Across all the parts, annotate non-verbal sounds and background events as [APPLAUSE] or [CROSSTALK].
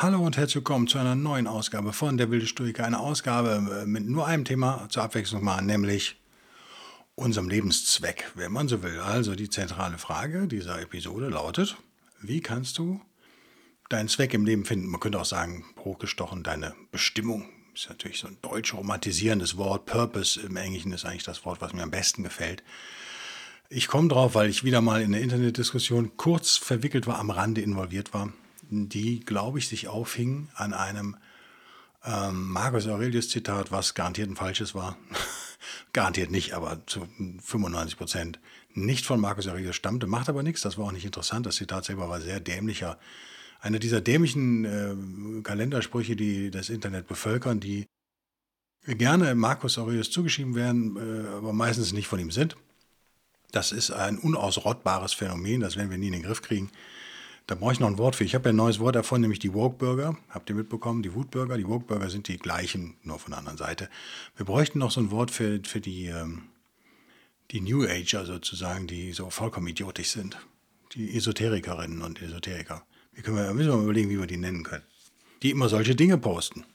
Hallo und herzlich willkommen zu einer neuen Ausgabe von Der wilde Stoiker. Eine Ausgabe äh, mit nur einem Thema zur Abwechslung mal, nämlich unserem Lebenszweck, wenn man so will. Also die zentrale Frage dieser Episode lautet, wie kannst du deinen Zweck im Leben finden? Man könnte auch sagen, hochgestochen, deine Bestimmung. Ist natürlich so ein deutsch romantisierendes Wort. Purpose im Englischen ist eigentlich das Wort, was mir am besten gefällt. Ich komme drauf, weil ich wieder mal in der Internetdiskussion kurz verwickelt war, am Rande involviert war die, glaube ich, sich aufhing an einem ähm, Marcus Aurelius Zitat, was garantiert ein falsches war. [LAUGHS] garantiert nicht, aber zu 95 Prozent nicht von Marcus Aurelius stammte, macht aber nichts, das war auch nicht interessant. Das Zitat selber war sehr dämlicher. Einer dieser dämlichen äh, Kalendersprüche, die das Internet bevölkern, die gerne Marcus Aurelius zugeschrieben werden, äh, aber meistens nicht von ihm sind. Das ist ein unausrottbares Phänomen, das werden wir nie in den Griff kriegen. Da brauche ich noch ein Wort für. Ich habe ja ein neues Wort davon, nämlich die Woke-Burger. Habt ihr mitbekommen? Die Wutburger. Die Woke-Burger sind die gleichen, nur von der anderen Seite. Wir bräuchten noch so ein Wort für, für die, ähm, die New Ager sozusagen, die so vollkommen idiotisch sind. Die Esoterikerinnen und Esoteriker. Wie können wir, müssen wir mal überlegen, wie wir die nennen können. Die immer solche Dinge posten.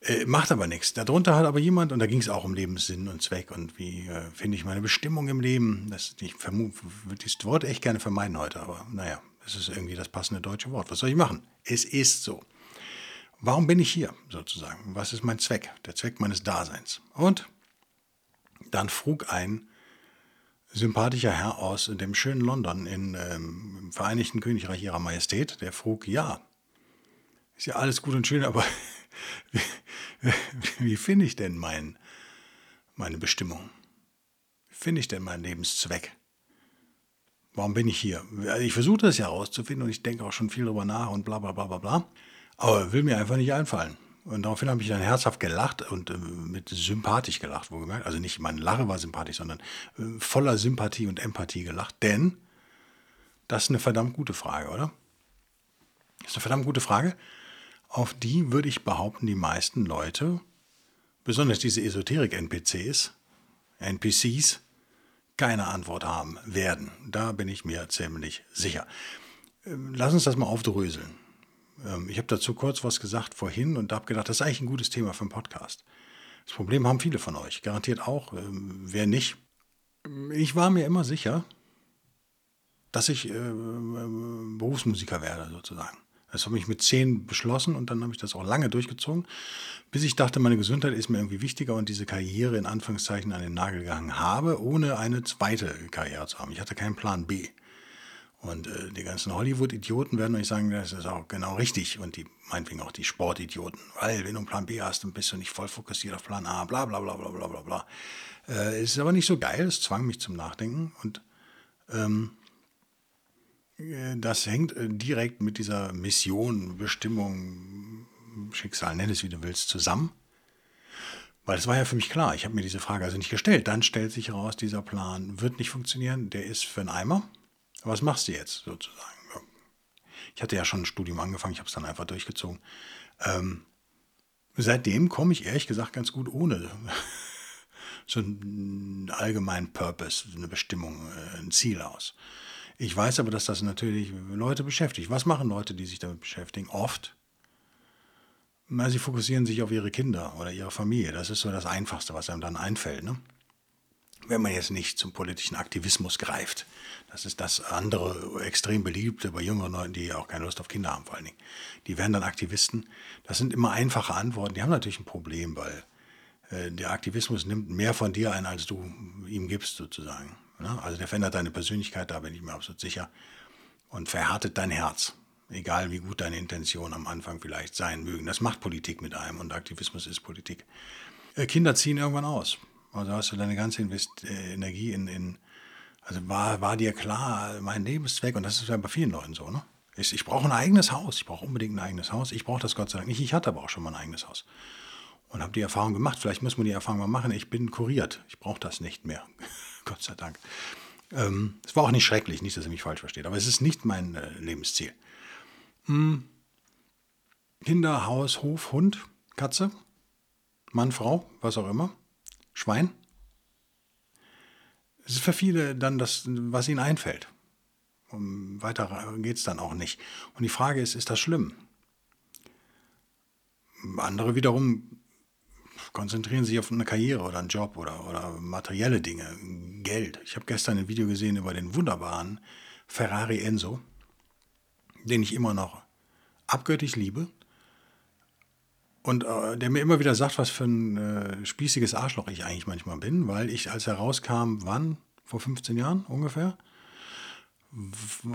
Äh, macht aber nichts. Darunter hat aber jemand, und da ging es auch um Lebenssinn und Zweck und wie äh, finde ich meine Bestimmung im Leben. Das, ich würde dieses Wort echt gerne vermeiden heute, aber naja, das ist irgendwie das passende deutsche Wort. Was soll ich machen? Es ist so. Warum bin ich hier sozusagen? Was ist mein Zweck? Der Zweck meines Daseins. Und dann frug ein sympathischer Herr aus dem schönen London in, ähm, im Vereinigten Königreich ihrer Majestät, der frug, ja, ist ja alles gut und schön, aber [LAUGHS] wie, wie finde ich denn mein, meine Bestimmung? Wie finde ich denn meinen Lebenszweck? Warum bin ich hier? Ich versuche das ja herauszufinden und ich denke auch schon viel darüber nach und bla bla bla bla bla. Aber will mir einfach nicht einfallen. Und daraufhin habe ich dann herzhaft gelacht und äh, mit sympathisch gelacht, wohlgemerkt. Also nicht meine Lache war sympathisch, sondern äh, voller Sympathie und Empathie gelacht. Denn das ist eine verdammt gute Frage, oder? Das ist eine verdammt gute Frage. Auf die würde ich behaupten, die meisten Leute, besonders diese Esoterik-NPCs, NPCs, keine Antwort haben werden. Da bin ich mir ziemlich sicher. Ähm, lass uns das mal aufdröseln. Ähm, ich habe dazu kurz was gesagt vorhin und habe gedacht, das ist eigentlich ein gutes Thema für einen Podcast. Das Problem haben viele von euch, garantiert auch. Ähm, wer nicht? Ich war mir immer sicher, dass ich Berufsmusiker werde, sozusagen. Das habe ich mit zehn beschlossen und dann habe ich das auch lange durchgezogen, bis ich dachte, meine Gesundheit ist mir irgendwie wichtiger und diese Karriere in Anführungszeichen an den Nagel gehangen habe, ohne eine zweite Karriere zu haben. Ich hatte keinen Plan B. Und äh, die ganzen Hollywood-Idioten werden euch sagen, das ist auch genau richtig. Und die meinetwegen auch die Sportidioten. Weil wenn du einen Plan B hast, dann bist du nicht voll fokussiert auf Plan A, bla bla bla bla bla bla. Äh, es ist aber nicht so geil, es zwang mich zum Nachdenken. Und ähm, äh, das hängt äh, direkt mit dieser Mission, Bestimmung, Schicksal, nenn es wie du willst, zusammen. Weil es war ja für mich klar, ich habe mir diese Frage also nicht gestellt. Dann stellt sich heraus, dieser Plan wird nicht funktionieren, der ist für einen Eimer. Was machst du jetzt sozusagen? Ich hatte ja schon ein Studium angefangen, ich habe es dann einfach durchgezogen. Ähm, seitdem komme ich ehrlich gesagt ganz gut ohne [LAUGHS] so einen allgemeinen Purpose, eine Bestimmung, äh, ein Ziel aus. Ich weiß aber, dass das natürlich Leute beschäftigt. Was machen Leute, die sich damit beschäftigen? Oft. Na, sie fokussieren sich auf ihre Kinder oder ihre Familie. Das ist so das Einfachste, was einem dann einfällt. Ne? Wenn man jetzt nicht zum politischen Aktivismus greift. Das ist das andere extrem beliebte bei jüngeren Leuten, die auch keine Lust auf Kinder haben, vor allen Dingen. Die werden dann Aktivisten. Das sind immer einfache Antworten. Die haben natürlich ein Problem, weil äh, der Aktivismus nimmt mehr von dir ein, als du ihm gibst, sozusagen. Ne? Also der verändert deine Persönlichkeit, da bin ich mir absolut sicher. Und verhärtet dein Herz. Egal wie gut deine Intentionen am Anfang vielleicht sein mögen. Das macht Politik mit einem und Aktivismus ist Politik. Äh, Kinder ziehen irgendwann aus. Also hast du deine ganze Invest äh, Energie in, in, also war, war dir klar, mein Lebenszweck, und das ist ja bei vielen Leuten so, ne? Ich, ich brauche ein eigenes Haus. Ich brauche unbedingt ein eigenes Haus. Ich brauche das Gott sei Dank nicht. Ich hatte aber auch schon mal ein eigenes Haus. Und habe die Erfahrung gemacht. Vielleicht muss man die Erfahrung mal machen. Ich bin kuriert. Ich brauche das nicht mehr. [LAUGHS] Gott sei Dank. Ähm, es war auch nicht schrecklich, nicht, dass ihr mich falsch versteht, aber es ist nicht mein äh, Lebensziel. Hm. Kinder, Haus, Hof, Hund, Katze, Mann, Frau, was auch immer, Schwein. Es ist für viele dann das, was ihnen einfällt. Um, weiter geht es dann auch nicht. Und die Frage ist, ist das schlimm? Andere wiederum konzentrieren sich auf eine Karriere oder einen Job oder, oder materielle Dinge, Geld. Ich habe gestern ein Video gesehen über den wunderbaren Ferrari Enzo, den ich immer noch abgöttisch liebe und äh, der mir immer wieder sagt, was für ein äh, spießiges Arschloch ich eigentlich manchmal bin, weil ich, als er rauskam, wann? Vor 15 Jahren ungefähr?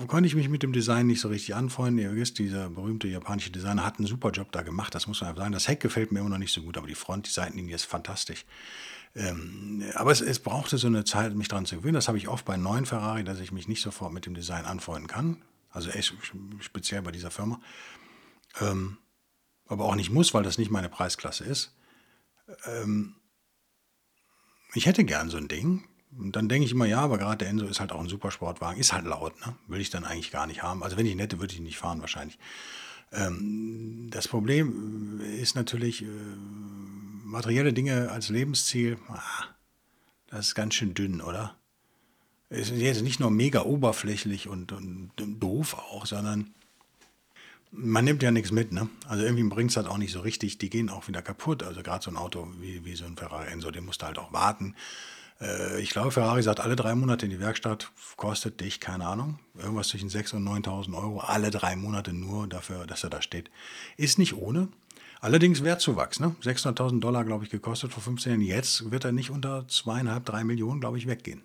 Konnte ich mich mit dem Design nicht so richtig anfreunden. Ihr wisst, dieser berühmte japanische Designer hat einen super Job da gemacht, das muss man einfach sagen. Das Heck gefällt mir immer noch nicht so gut, aber die Front, die Seitenlinie ist fantastisch. Ähm, aber es, es, brauchte so eine Zeit, mich daran zu gewöhnen. Das habe ich oft bei neuen Ferrari, dass ich mich nicht sofort mit dem Design anfreunden kann. Also speziell bei dieser Firma. Ähm, aber auch nicht muss, weil das nicht meine Preisklasse ist. Ähm, ich hätte gern so ein Ding, und dann denke ich immer, ja, aber gerade der Enso ist halt auch ein Supersportwagen, ist halt laut, ne? Will ich dann eigentlich gar nicht haben. Also wenn ich ihn hätte, würde ich nicht fahren wahrscheinlich. Ähm, das Problem ist natürlich, äh, materielle Dinge als Lebensziel, ah, das ist ganz schön dünn, oder? Es ist jetzt nicht nur mega oberflächlich und, und, und doof auch, sondern man nimmt ja nichts mit, ne? Also irgendwie bringt es halt auch nicht so richtig. Die gehen auch wieder kaputt. Also gerade so ein Auto wie, wie so ein Ferrari Enso, den musst du halt auch warten. Äh, ich glaube, Ferrari sagt, alle drei Monate in die Werkstatt kostet dich, keine Ahnung, irgendwas zwischen 6.000 und 9.000 Euro, alle drei Monate nur dafür, dass er da steht. Ist nicht ohne. Allerdings Wertzuwachs, ne? 600.000 Dollar, glaube ich, gekostet vor 15 Jahren. Jetzt wird er nicht unter zweieinhalb, drei Millionen, glaube ich, weggehen.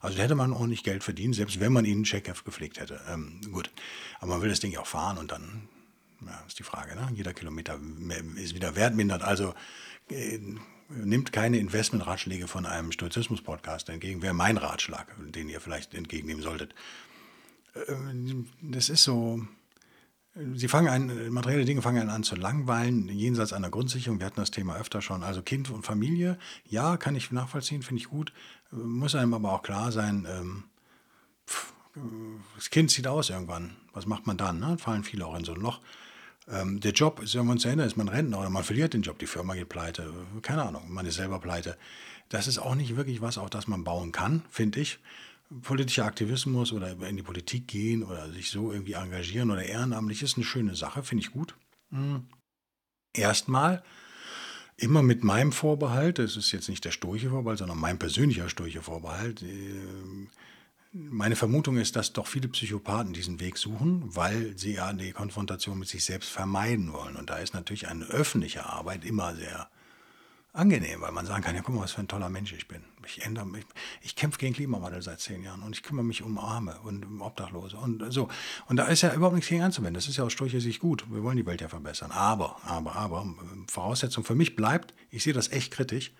Also hätte man ordentlich Geld verdient, selbst wenn man ihn einen Checkheft gepflegt hätte. Ähm, gut, aber man will das Ding ja auch fahren und dann ja, ist die Frage. Ne? Jeder Kilometer ist wieder wertmindert. Also äh, nimmt keine Investmentratschläge von einem Stoizismus-Podcast entgegen. Wäre mein Ratschlag, den ihr vielleicht entgegennehmen solltet. Ähm, das ist so. Sie fangen an, materielle Dinge fangen an zu langweilen, jenseits einer Grundsicherung. Wir hatten das Thema öfter schon. Also Kind und Familie, ja, kann ich nachvollziehen, finde ich gut. Muss einem aber auch klar sein, ähm, das Kind zieht aus irgendwann. Was macht man dann? Ne? Fallen viele auch in so ein Loch. Ähm, der Job ist irgendwann zu Ende, ist man Rentner oder man verliert den Job, die Firma geht pleite, keine Ahnung, man ist selber pleite. Das ist auch nicht wirklich was, auf das man bauen kann, finde ich. Politischer Aktivismus oder in die Politik gehen oder sich so irgendwie engagieren oder ehrenamtlich ist eine schöne Sache, finde ich gut. Mhm. Erstmal immer mit meinem Vorbehalt, das ist jetzt nicht der sturche Vorbehalt, sondern mein persönlicher sturche Vorbehalt. Äh, meine Vermutung ist, dass doch viele Psychopathen diesen Weg suchen, weil sie ja die Konfrontation mit sich selbst vermeiden wollen. Und da ist natürlich eine öffentliche Arbeit immer sehr angenehm, weil man sagen kann, ja guck mal, was für ein toller Mensch ich bin. Ich ändere mich, ich kämpfe gegen Klimawandel seit zehn Jahren und ich kümmere mich um Arme und um Obdachlose und so. Und da ist ja überhaupt nichts gegen anzuwenden. Das ist ja aus Sturche sich gut. Wir wollen die Welt ja verbessern. Aber, aber, aber, Voraussetzung für mich bleibt, ich sehe das echt kritisch,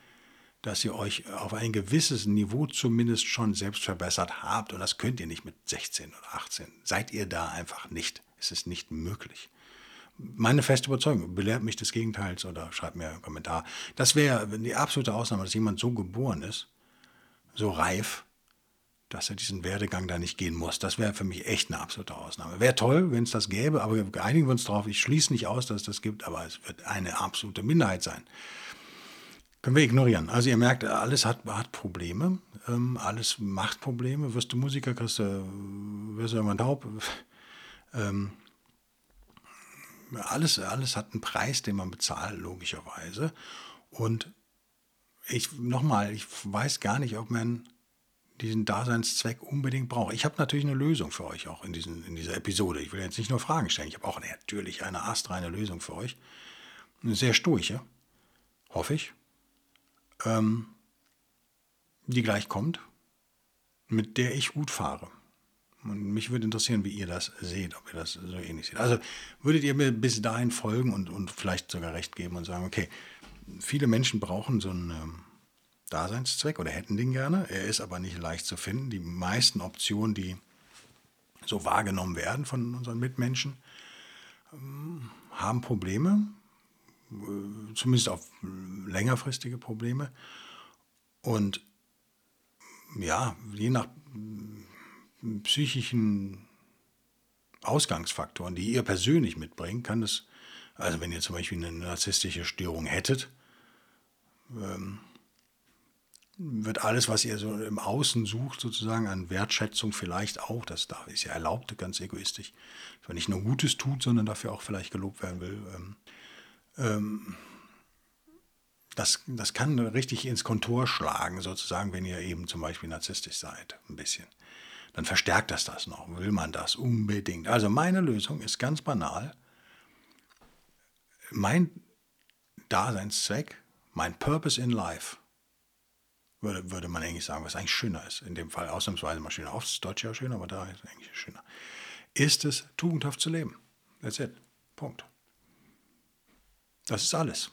dass ihr euch auf ein gewisses Niveau zumindest schon selbst verbessert habt. Und das könnt ihr nicht mit 16 oder 18. Seid ihr da einfach nicht. Es ist nicht möglich. Meine feste Überzeugung, belehrt mich des Gegenteils oder schreibt mir einen Kommentar. Das wäre die absolute Ausnahme, dass jemand so geboren ist, so reif, dass er diesen Werdegang da nicht gehen muss. Das wäre für mich echt eine absolute Ausnahme. Wäre toll, wenn es das gäbe, aber einigen wir uns darauf. Ich schließe nicht aus, dass es das gibt, aber es wird eine absolute Minderheit sein. Können wir ignorieren. Also ihr merkt, alles hat, hat Probleme, ähm, alles macht Probleme. Wirst du Musiker, kriegst du, wirst du irgendwann taub. [LAUGHS] Ähm, alles, alles hat einen Preis, den man bezahlt, logischerweise. Und ich, nochmal, ich weiß gar nicht, ob man diesen Daseinszweck unbedingt braucht. Ich habe natürlich eine Lösung für euch auch in, diesen, in dieser Episode. Ich will jetzt nicht nur Fragen stellen, ich habe auch natürlich eine astreine Lösung für euch. Eine sehr stoische, hoffe ich ähm, die gleich kommt, mit der ich gut fahre. Und mich würde interessieren, wie ihr das seht, ob ihr das so ähnlich seht. Also würdet ihr mir bis dahin folgen und, und vielleicht sogar recht geben und sagen, okay, viele Menschen brauchen so einen ähm, Daseinszweck oder hätten den gerne. Er ist aber nicht leicht zu finden. Die meisten Optionen, die so wahrgenommen werden von unseren Mitmenschen, ähm, haben Probleme, zumindest auf längerfristige Probleme. Und ja, je nach psychischen Ausgangsfaktoren, die ihr persönlich mitbringt, kann es, also wenn ihr zum Beispiel eine narzisstische Störung hättet, ähm, wird alles, was ihr so im Außen sucht, sozusagen an Wertschätzung vielleicht auch, das ist ja erlaubt, ganz egoistisch, dass man nicht nur Gutes tut, sondern dafür auch vielleicht gelobt werden will. Ähm, ähm, das, das kann richtig ins Kontor schlagen, sozusagen, wenn ihr eben zum Beispiel narzisstisch seid, ein bisschen. Dann verstärkt das das noch. Will man das unbedingt? Also meine Lösung ist ganz banal. Mein Daseinszweck, mein Purpose in Life, würde, würde man eigentlich sagen, was eigentlich schöner ist. In dem Fall ausnahmsweise mal schöner. Aufs Deutsche ja schöner, aber da ist eigentlich schöner. Ist es, tugendhaft zu leben. That's it. Punkt. Das ist alles.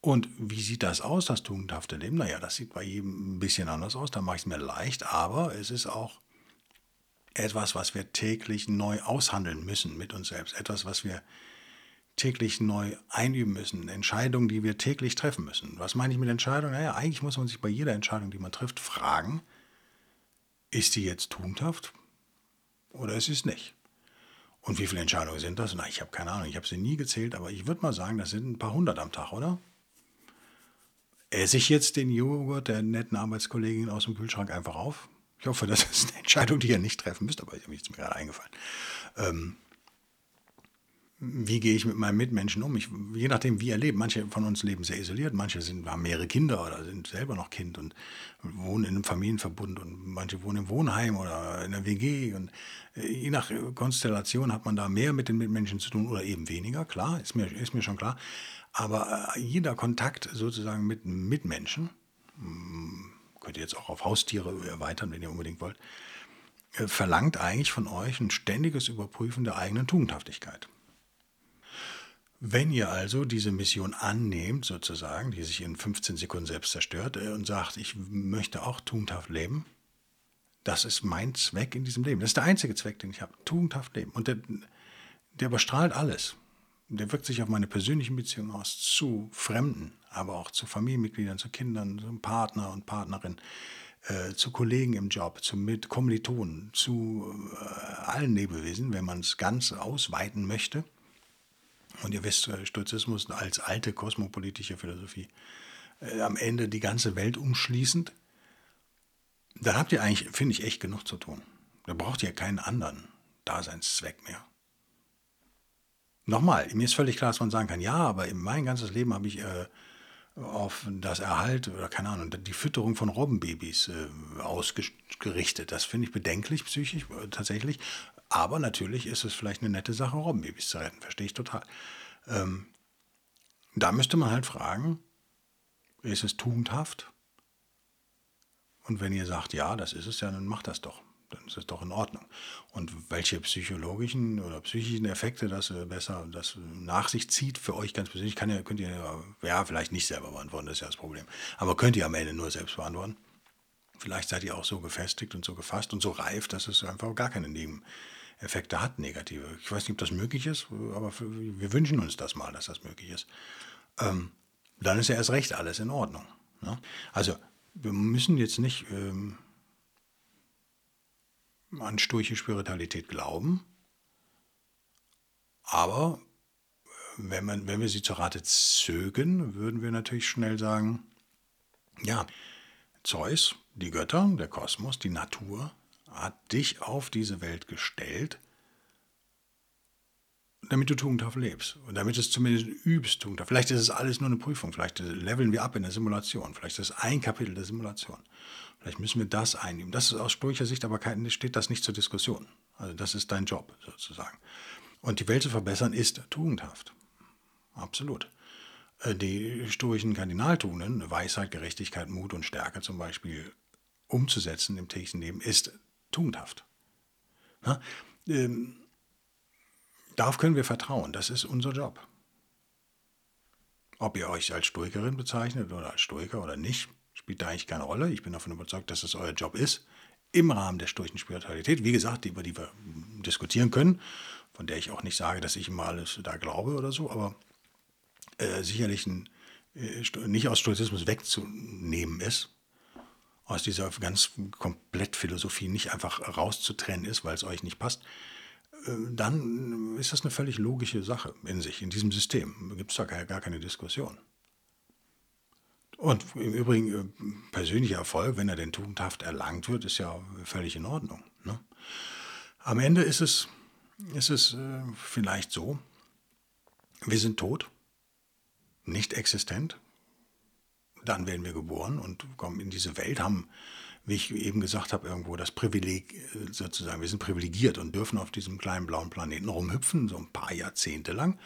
Und wie sieht das aus, das tugendhafte Leben? Naja, das sieht bei jedem ein bisschen anders aus, da mache ich es mir leicht, aber es ist auch etwas, was wir täglich neu aushandeln müssen mit uns selbst, etwas, was wir täglich neu einüben müssen, Entscheidungen, die wir täglich treffen müssen. Was meine ich mit Entscheidungen? Naja, eigentlich muss man sich bei jeder Entscheidung, die man trifft, fragen, ist die jetzt tugendhaft oder ist sie es nicht? Und wie viele Entscheidungen sind das? Na, ich habe keine Ahnung, ich habe sie nie gezählt, aber ich würde mal sagen, das sind ein paar hundert am Tag, oder? Esse ich jetzt den Joghurt der netten Arbeitskollegin aus dem Kühlschrank einfach auf? Ich hoffe, das ist eine Entscheidung, die ihr nicht treffen müsst, aber mir ist mir gerade eingefallen. Ähm, wie gehe ich mit meinen Mitmenschen um? Ich, je nachdem, wie er lebt. Manche von uns leben sehr isoliert, manche sind, haben mehrere Kinder oder sind selber noch Kind und wohnen in einem Familienverbund und manche wohnen im Wohnheim oder in der WG. Und äh, je nach Konstellation hat man da mehr mit den Mitmenschen zu tun oder eben weniger, klar, ist mir, ist mir schon klar. Aber äh, jeder Kontakt sozusagen mit Mitmenschen, hm, könnt ihr jetzt auch auf Haustiere erweitern, wenn ihr unbedingt wollt, äh, verlangt eigentlich von euch ein ständiges Überprüfen der eigenen Tugendhaftigkeit. Wenn ihr also diese Mission annehmt, sozusagen, die sich in 15 Sekunden selbst zerstört äh, und sagt, ich möchte auch tugendhaft leben, das ist mein Zweck in diesem Leben. Das ist der einzige Zweck, den ich habe. Tugendhaft leben. Und der, der überstrahlt alles. Der wirkt sich auf meine persönlichen Beziehungen aus, zu Fremden, aber auch zu Familienmitgliedern, zu Kindern, zu Partner und Partnerin, äh, zu Kollegen im Job, zu mit Kommilitonen, zu äh, allen Lebewesen, wenn man es ganz ausweiten möchte und ihr wisst, äh, Stoizismus als alte kosmopolitische Philosophie, äh, am Ende die ganze Welt umschließend, dann habt ihr eigentlich, finde ich, echt genug zu tun. Da braucht ihr keinen anderen Daseinszweck mehr. Nochmal, mir ist völlig klar, dass man sagen kann, ja, aber mein ganzes Leben habe ich äh, auf das Erhalt oder keine Ahnung, die Fütterung von Robbenbabys äh, ausgerichtet. Das finde ich bedenklich psychisch äh, tatsächlich. Aber natürlich ist es vielleicht eine nette Sache, Robbenbabys zu retten, verstehe ich total. Ähm, da müsste man halt fragen, ist es tugendhaft? Und wenn ihr sagt, ja, das ist es ja, dann macht das doch. Dann ist es doch in Ordnung. Und welche psychologischen oder psychischen Effekte das äh, besser das nach sich zieht, für euch ganz persönlich, kann ihr, könnt ihr ja vielleicht nicht selber beantworten, das ist ja das Problem. Aber könnt ihr am Ende nur selbst beantworten. Vielleicht seid ihr auch so gefestigt und so gefasst und so reif, dass es einfach gar keine Neben Effekte hat, negative. Ich weiß nicht, ob das möglich ist, aber wir wünschen uns das mal, dass das möglich ist. Ähm, dann ist ja erst recht alles in Ordnung. Ne? Also wir müssen jetzt nicht ähm, an sturche Spiritualität glauben, aber äh, wenn, man, wenn wir sie zur Rate zögen, würden wir natürlich schnell sagen, ja, Zeus, die Götter, der Kosmos, die Natur hat dich auf diese Welt gestellt, damit du tugendhaft lebst. Und damit du es zumindest übst, tugendhaft. Vielleicht ist es alles nur eine Prüfung. Vielleicht leveln wir ab in der Simulation. Vielleicht ist es ein Kapitel der Simulation. Vielleicht müssen wir das einnehmen. Das ist aus stoischer Sicht aber steht das nicht zur Diskussion. Also das ist dein Job sozusagen. Und die Welt zu verbessern ist tugendhaft. Absolut. Äh, die stoischen Kardinaltugenden, Weisheit, Gerechtigkeit, Mut und Stärke zum Beispiel, umzusetzen im täglichen Leben, ist tugendhaft. Ja? Ähm, darauf können wir vertrauen. Das ist unser Job. Ob ihr euch als Stoikerin bezeichnet oder als Stoiker oder nicht, spielt da eigentlich keine Rolle. Ich bin davon überzeugt, dass es euer Job ist, im Rahmen der stoischen Spiritualität, wie gesagt, über die wir diskutieren können, von der ich auch nicht sage, dass ich immer alles da glaube oder so, aber äh, sicherlich ein, äh, nicht aus Stoizismus wegzunehmen ist, aus dieser ganz komplett Philosophie nicht einfach rauszutrennen ist, weil es euch nicht passt, äh, dann ist das eine völlig logische Sache in sich, in diesem System. Gibt es da gar, keine Diskussion. Und im Übrigen, persönlicher Erfolg, wenn er denn tugendhaft erlangt wird, ist ja völlig in Ordnung. Ne? Am Ende ist es, ist es vielleicht so, wir sind tot, nicht existent, dann werden wir geboren und kommen in diese Welt, haben, wie ich eben gesagt habe, irgendwo das Privileg äh, sozusagen, wir sind privilegiert und dürfen auf diesem kleinen blauen Planeten rumhüpfen, so ein paar Jahrzehnte lang.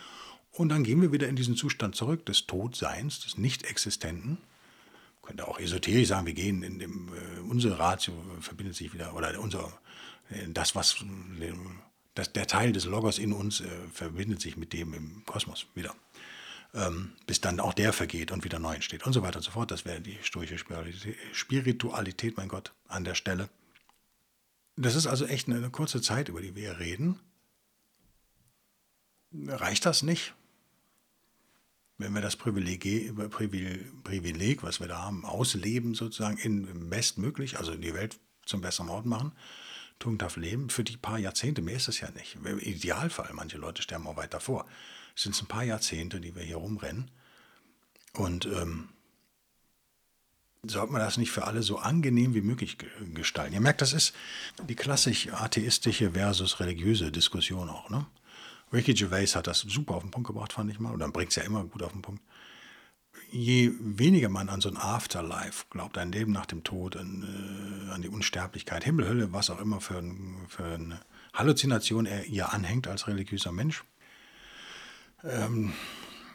Und dann gehen wir wieder in diesen Zustand zurück des Todseins, des Nicht-Existenten. Könnte auch esoterisch sagen, wir gehen in dem, äh, unsere Ratio verbindet sich wieder, oder unser, äh, das, was, äh, das, der Teil des Logos in uns äh, verbindet sich mit dem im Kosmos wieder. Ähm, bis dann auch der vergeht und wieder neu entsteht und so weiter und so fort. Das wäre die stoische Spiritualität, mein Gott, an der Stelle. Das ist also echt eine, eine kurze Zeit, über die wir reden. Reicht das nicht? wenn wir das Privileg, Privileg, was wir da haben, ausleben, sozusagen in bestmöglich, also die Welt zum besseren Ort machen, tugendhaft leben, für die paar Jahrzehnte, mehr ist es ja nicht. Im Idealfall, manche Leute sterben auch weit davor, sind es ein paar Jahrzehnte, die wir hier rumrennen. Und ähm, sollte man das nicht für alle so angenehm wie möglich gestalten. Ihr merkt, das ist die klassisch atheistische versus religiöse Diskussion auch. Ne? Ricky Gervais hat das super auf den Punkt gebracht, fand ich mal. Und dann bringt es ja immer gut auf den Punkt. Je weniger man an so ein Afterlife glaubt, ein Leben nach dem Tod, an, äh, an die Unsterblichkeit, Himmel, Hölle, was auch immer für, ein, für eine Halluzination er ihr anhängt als religiöser Mensch, ähm,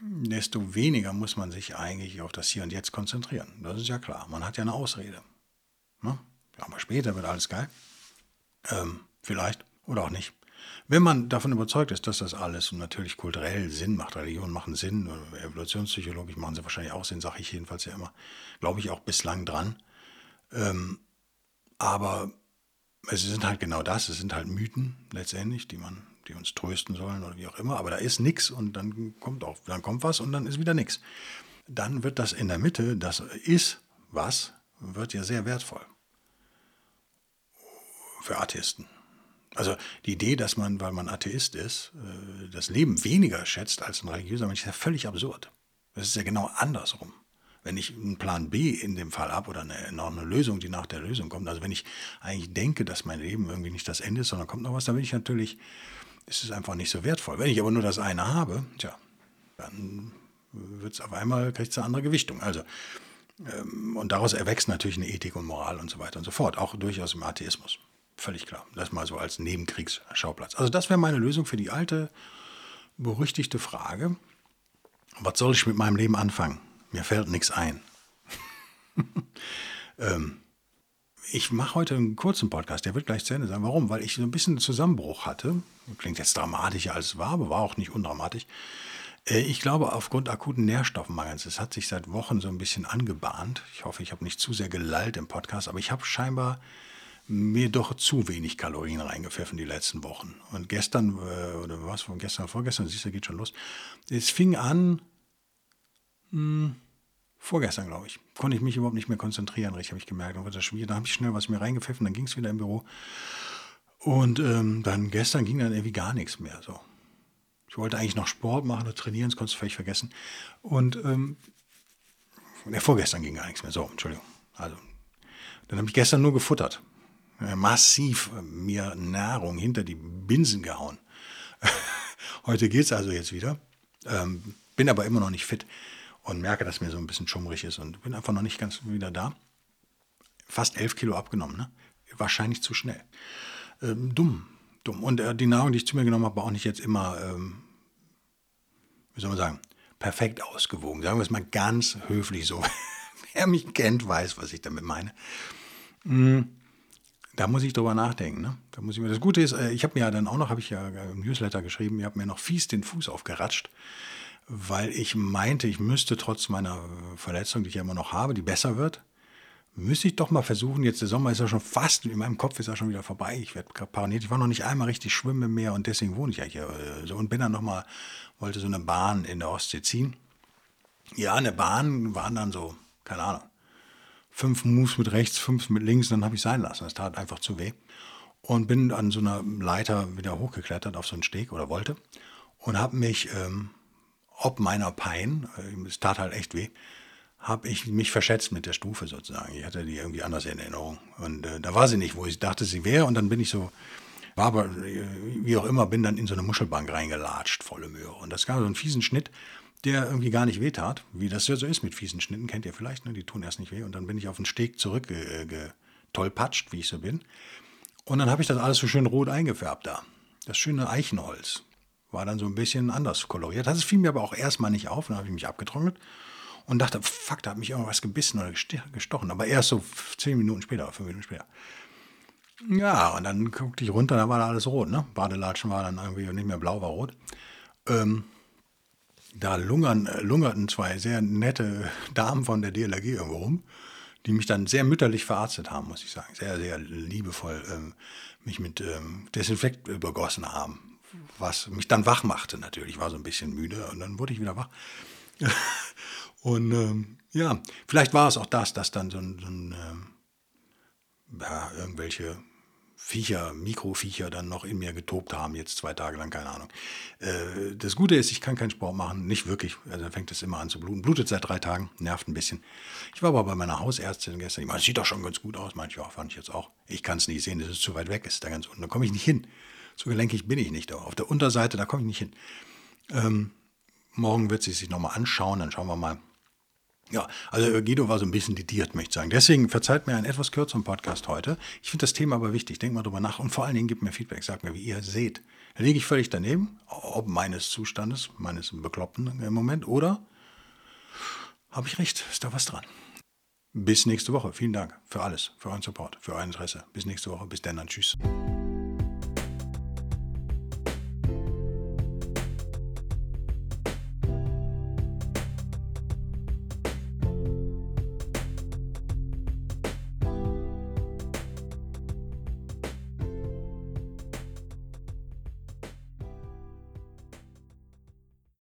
desto weniger muss man sich eigentlich auf das Hier und Jetzt konzentrieren. Das ist ja klar. Man hat ja eine Ausrede. Ne? Aber später wird alles geil. Ähm, vielleicht oder auch nicht. Wenn man davon überzeugt ist, dass das alles natürlich kulturell Sinn macht, Religionen machen Sinn, evolutionspsychologisch machen sie wahrscheinlich auch Sinn, sage ich jedenfalls ja immer, glaube ich auch bislang dran. Ähm, aber es sind halt genau das, es sind halt Mythen letztendlich, die man, die uns trösten sollen oder wie auch immer, aber da ist nichts und dann kommt auch, dann kommt was und dann ist wieder nichts. Dann wird das in der Mitte, das ist was, wird ja sehr wertvoll für Atheisten. Also die Idee, dass man, weil man Atheist ist, äh, das Leben weniger schätzt als ein religiöser Mensch, ist ja völlig absurd. Das ist ja genau andersrum. Wenn ich einen Plan B in dem Fall habe oder eine, noch eine Lösung, die nach der Lösung kommt, also wenn ich eigentlich denke, dass mein Leben irgendwie nicht das Ende ist, sondern kommt noch was, dann bin ich natürlich, ist es einfach nicht so wertvoll. Wenn ich aber nur das eine habe, tja, dann wird es auf einmal, kriegt eine andere Gewichtung. Also, ähm, und daraus erwächst natürlich eine Ethik und Moral und so weiter und so fort, auch durchaus im Atheismus. Völlig klar. Das mal so als Nebenkriegsschauplatz. Also das wäre meine Lösung für die alte, berüchtigte Frage. Was soll ich mit meinem Leben anfangen? Mir fällt nichts ein. [LAUGHS] ähm, ich mache heute einen kurzen Podcast, der wird gleich zu Ende sein. Warum? Weil ich so ein bisschen Zusammenbruch hatte. Klingt jetzt dramatischer als es war, aber war auch nicht undramatisch. Äh, ich glaube, aufgrund akuten Nährstoffmangels, es hat sich seit Wochen so ein bisschen angebahnt. Ich hoffe, ich habe nicht zu sehr gelallt im Podcast, aber ich habe scheinbar mir doch zu wenig Kalorien reingepfiffen die letzten Wochen. Und gestern, äh, oder was von gestern, vorgestern, siehst du, geht schon los. Es fing an, mh, hm, vorgestern, glaube ich, konnte ich mich überhaupt nicht mehr konzentrieren, richtig, habe ich gemerkt. Dann. Dann habe ich schnell was mir reingepfiffen, dann ging es wieder im Büro. Und ähm, dann gestern ging dann irgendwie gar nichts mehr. So. Ich wollte eigentlich noch Sport machen oder trainieren, das konntest du völlig vergessen. Und ähm, ja, vorgestern ging gar nichts mehr. So, Entschuldigung. Also, dann habe ich gestern nur gefuttert. Äh, massiv äh, mir Nahrung hinter die Binsen gehauen. [LAUGHS] Heute geht es also jetzt wieder. Ähm, bin aber immer noch nicht fit und merke, dass mir so ein bisschen schummrig ist und bin einfach noch nicht ganz wieder da. Fast elf Kilo abgenommen, ne? Wahrscheinlich zu schnell. Ähm, dumm, dumm. Und äh, die Nahrung, die ich zu mir genommen habe, war auch nicht jetzt immer, ähm, wie soll man sagen, perfekt ausgewogen. Sagen wir es mal ganz höflich so. [LAUGHS] Wer mich kennt, weiß, was ich damit meine. Mhm. Da muss ich drüber nachdenken. Ne? Da muss ich mir, das Gute ist, äh, ich habe mir ja dann auch noch, habe ich ja im Newsletter geschrieben, ich habe mir noch fies den Fuß aufgeratscht, weil ich meinte, ich müsste trotz meiner Verletzung, die ich ja immer noch habe, die besser wird, müsste ich doch mal versuchen. Jetzt der Sommer ist ja schon fast, in meinem Kopf ist ja schon wieder vorbei. Ich werde paranoid. Ich war noch nicht einmal richtig schwimmen im Meer und deswegen wohne ich ja hier. äh, So und bin dann nochmal, wollte so eine Bahn in der Ostsee ziehen. Ja, eine Bahn waren dann so, keine Ahnung, fünf Moves mit rechts, fünf mit links, dann habe ich sein lassen. Das tat einfach zu weh. Und bin an so einer Leiter wieder hochgeklettert auf so einen Steg oder wollte und habe mich, ähm, ob meiner Pein, äh, es tat halt echt weh, habe ich mich verschätzt mit der Stufe sozusagen. Ich hatte die irgendwie anders in Erinnerung. Und äh, da war sie nicht, wo ich dachte, sie wäre. Und dann bin ich so, war aber, äh, wie auch immer, bin dann in so eine Muschelbank reingelatscht, volle Möhre. Und das gab so einen fiesen Schnitt, der irgendwie gar nicht wehtat, wie das ja so ist mit fiesen Schnitten, kennt ihr vielleicht, ne? die tun erst nicht weh. Und dann bin ich auf den Steg zurückgetolpatscht, wie ich so bin. Und dann habe ich das alles so schön rot eingefärbt da. Das schöne Eichenholz war dann so ein bisschen anders koloriert. Das fiel mir aber auch erstmal nicht auf. Dann habe ich mich abgetrocknet und dachte, fuck, da hat mich irgendwas gebissen oder gestochen. Aber erst so zehn Minuten später, fünf Minuten später. Ja, und dann guckte ich runter, da war da alles rot. Ne? Badelatschen war dann irgendwie nicht mehr blau, war rot. Ähm, da lungern, äh, lungerten zwei sehr nette Damen von der DLRG irgendwo rum, die mich dann sehr mütterlich verarztet haben, muss ich sagen. Sehr, sehr liebevoll ähm, mich mit ähm, Desinfekt übergossen haben. Was mich dann wach machte natürlich. Ich war so ein bisschen müde und dann wurde ich wieder wach. [LAUGHS] und ähm, ja, vielleicht war es auch das, dass dann so ein, so ein ähm, ja, irgendwelche Viecher, Mikroviecher dann noch in mir getobt haben, jetzt zwei Tage lang, keine Ahnung. Äh, das Gute ist, ich kann keinen Sport machen, nicht wirklich. Also dann fängt es immer an zu bluten. Blutet seit drei Tagen, nervt ein bisschen. Ich war aber bei meiner Hausärztin gestern, ich meine, sieht doch schon ganz gut aus, ich, ja, fand ich jetzt auch. Ich kann es nicht sehen, das ist zu weit weg, ist da ganz unten, da komme ich nicht hin. So gelenkig bin ich nicht. Auf der Unterseite, da komme ich nicht hin. Ähm, morgen wird sie sich nochmal anschauen, dann schauen wir mal, ja, also Guido war so ein bisschen didiert, möchte ich sagen. Deswegen verzeiht mir einen etwas kürzeren Podcast heute. Ich finde das Thema aber wichtig. Denkt mal drüber nach und vor allen Dingen gebt mir Feedback. Sagt mir, wie ihr seht. Da liege ich völlig daneben, ob meines Zustandes, meines Bekloppten im Moment oder habe ich recht, ist da was dran. Bis nächste Woche. Vielen Dank für alles, für euren Support, für euer Interesse. Bis nächste Woche. Bis dann. Tschüss.